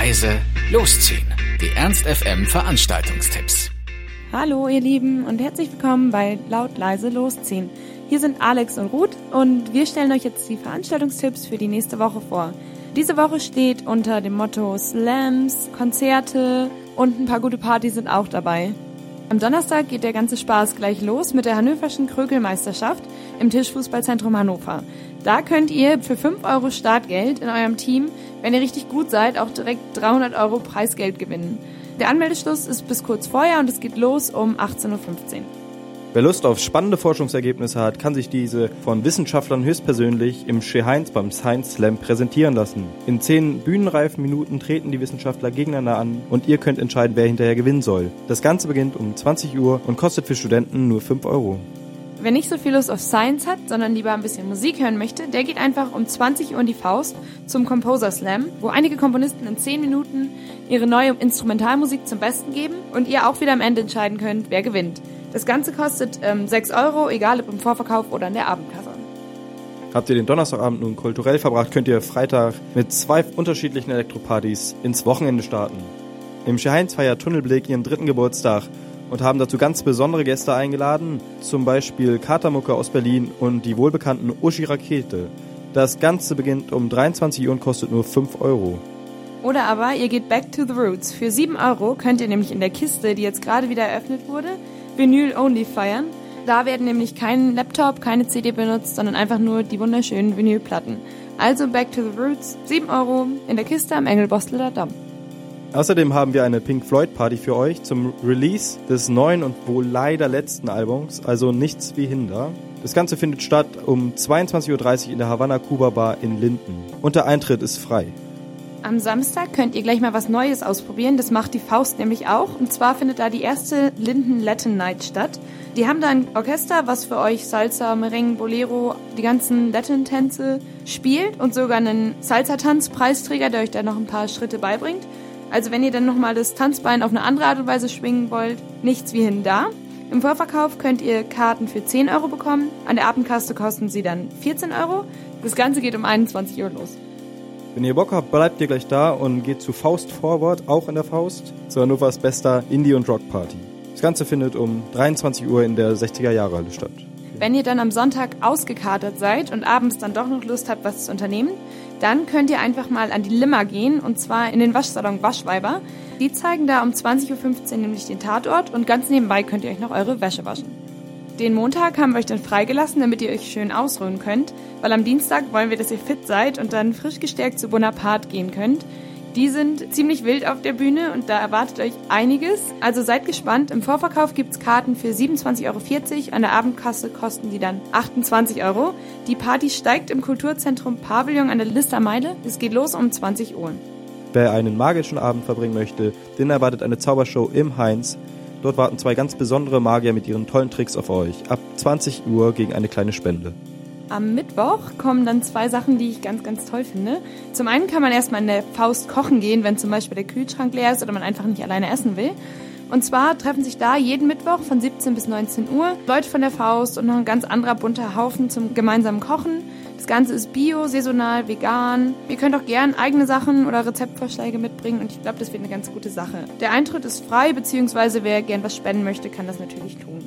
leise, losziehen. Die Ernst FM Veranstaltungstipps. Hallo ihr Lieben und herzlich willkommen bei Laut leise losziehen. Hier sind Alex und Ruth und wir stellen euch jetzt die Veranstaltungstipps für die nächste Woche vor. Diese Woche steht unter dem Motto Slams, Konzerte und ein paar gute Partys sind auch dabei. Am Donnerstag geht der ganze Spaß gleich los mit der Hannoverschen Krögelmeisterschaft im Tischfußballzentrum Hannover. Da könnt ihr für 5 Euro Startgeld in eurem Team, wenn ihr richtig gut seid, auch direkt 300 Euro Preisgeld gewinnen. Der Anmeldeschluss ist bis kurz vorher und es geht los um 18.15 Uhr. Wer Lust auf spannende Forschungsergebnisse hat, kann sich diese von Wissenschaftlern höchstpersönlich im Heinz beim Science Slam präsentieren lassen. In zehn bühnenreifen Minuten treten die Wissenschaftler gegeneinander an und ihr könnt entscheiden, wer hinterher gewinnen soll. Das Ganze beginnt um 20 Uhr und kostet für Studenten nur 5 Euro. Wer nicht so viel Lust auf Science hat, sondern lieber ein bisschen Musik hören möchte, der geht einfach um 20 Uhr in die Faust zum Composer Slam, wo einige Komponisten in 10 Minuten ihre neue Instrumentalmusik zum Besten geben und ihr auch wieder am Ende entscheiden könnt, wer gewinnt. Das Ganze kostet ähm, 6 Euro, egal ob im Vorverkauf oder in der Abendkasse. Habt ihr den Donnerstagabend nun kulturell verbracht, könnt ihr Freitag mit zwei unterschiedlichen Elektropartys ins Wochenende starten. Im Heinz feiert Tunnelblick ihren dritten Geburtstag und haben dazu ganz besondere Gäste eingeladen, zum Beispiel Katermucke aus Berlin und die wohlbekannten Uschi Rakete. Das Ganze beginnt um 23 Uhr und kostet nur 5 Euro. Oder aber ihr geht back to the roots. Für 7 Euro könnt ihr nämlich in der Kiste, die jetzt gerade wieder eröffnet wurde, Vinyl Only feiern. Da werden nämlich kein Laptop, keine CD benutzt, sondern einfach nur die wunderschönen Vinylplatten. Also Back to the Roots, 7 Euro in der Kiste am Engelbostler Damm. Außerdem haben wir eine Pink Floyd Party für euch zum Release des neuen und wohl leider letzten Albums, also nichts wie Hinder. Das Ganze findet statt um 22.30 Uhr in der Havanna Kuba Bar in Linden. Und der Eintritt ist frei. Am Samstag könnt ihr gleich mal was Neues ausprobieren. Das macht die Faust nämlich auch. Und zwar findet da die erste Linden Latin Night statt. Die haben da ein Orchester, was für euch Salsa, Merengue, Bolero, die ganzen Latin-Tänze spielt und sogar einen Salsa-Tanz-Preisträger, der euch da noch ein paar Schritte beibringt. Also wenn ihr dann nochmal das Tanzbein auf eine andere Art und Weise schwingen wollt, nichts wie hin da. Im Vorverkauf könnt ihr Karten für 10 Euro bekommen. An der Abendkasse kosten sie dann 14 Euro. Das Ganze geht um 21 Uhr los. Wenn ihr Bock habt, bleibt ihr gleich da und geht zu Faust Forward, auch in der Faust, zu Hannovers bester Indie- und Rock-Party. Das Ganze findet um 23 Uhr in der 60er-Jahre-Halle statt. Wenn ihr dann am Sonntag ausgekatert seid und abends dann doch noch Lust habt, was zu unternehmen, dann könnt ihr einfach mal an die Limmer gehen und zwar in den Waschsalon Waschweiber. Die zeigen da um 20.15 Uhr nämlich den Tatort und ganz nebenbei könnt ihr euch noch eure Wäsche waschen. Den Montag haben wir euch dann freigelassen, damit ihr euch schön ausruhen könnt, weil am Dienstag wollen wir, dass ihr fit seid und dann frisch gestärkt zu Bonaparte gehen könnt. Die sind ziemlich wild auf der Bühne und da erwartet euch einiges. Also seid gespannt. Im Vorverkauf gibt's Karten für 27,40 Euro. An der Abendkasse kosten die dann 28 Euro. Die Party steigt im Kulturzentrum Pavillon an der Listermeile. Es geht los um 20 Uhr. Wer einen magischen Abend verbringen möchte, den erwartet eine Zaubershow im Heinz. Dort warten zwei ganz besondere Magier mit ihren tollen Tricks auf euch. Ab 20 Uhr gegen eine kleine Spende. Am Mittwoch kommen dann zwei Sachen, die ich ganz, ganz toll finde. Zum einen kann man erstmal in der Faust kochen gehen, wenn zum Beispiel der Kühlschrank leer ist oder man einfach nicht alleine essen will. Und zwar treffen sich da jeden Mittwoch von 17 bis 19 Uhr Leute von der Faust und noch ein ganz anderer bunter Haufen zum gemeinsamen Kochen. Das Ganze ist bio, saisonal, vegan. Ihr könnt auch gern eigene Sachen oder Rezeptvorschläge mitbringen und ich glaube, das wird eine ganz gute Sache. Der Eintritt ist frei, beziehungsweise wer gern was spenden möchte, kann das natürlich tun.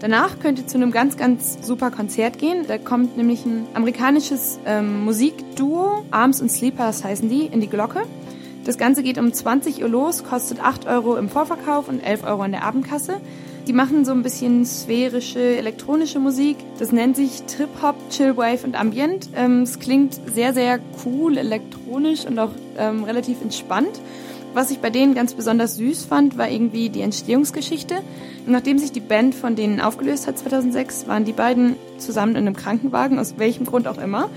Danach könnt ihr zu einem ganz, ganz super Konzert gehen. Da kommt nämlich ein amerikanisches ähm, Musikduo, Arms and Sleepers heißen die, in die Glocke. Das Ganze geht um 20 Uhr los, kostet 8 Euro im Vorverkauf und 11 Euro in der Abendkasse. Die machen so ein bisschen sphärische, elektronische Musik. Das nennt sich Trip-Hop, Chillwave und Ambient. Ähm, es klingt sehr, sehr cool, elektronisch und auch ähm, relativ entspannt. Was ich bei denen ganz besonders süß fand, war irgendwie die Entstehungsgeschichte. Nachdem sich die Band von denen aufgelöst hat 2006, waren die beiden zusammen in einem Krankenwagen, aus welchem Grund auch immer,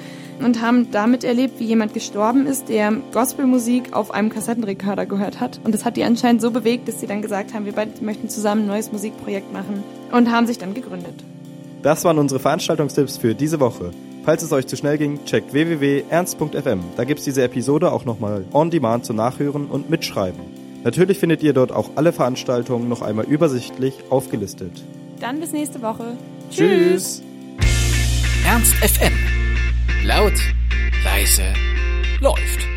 und haben damit erlebt, wie jemand gestorben ist, der Gospelmusik auf einem Kassettenrekorder gehört hat. Und das hat die anscheinend so bewegt, dass sie dann gesagt haben, wir beide möchten zusammen ein neues Musikprojekt machen und haben sich dann gegründet. Das waren unsere Veranstaltungstipps für diese Woche. Falls es euch zu schnell ging, checkt www.ernst.fm. Da gibt es diese Episode auch nochmal on demand zum Nachhören und Mitschreiben. Natürlich findet ihr dort auch alle Veranstaltungen noch einmal übersichtlich aufgelistet. Dann bis nächste Woche. Tschüss. Ernst FM. Laut, leise, läuft.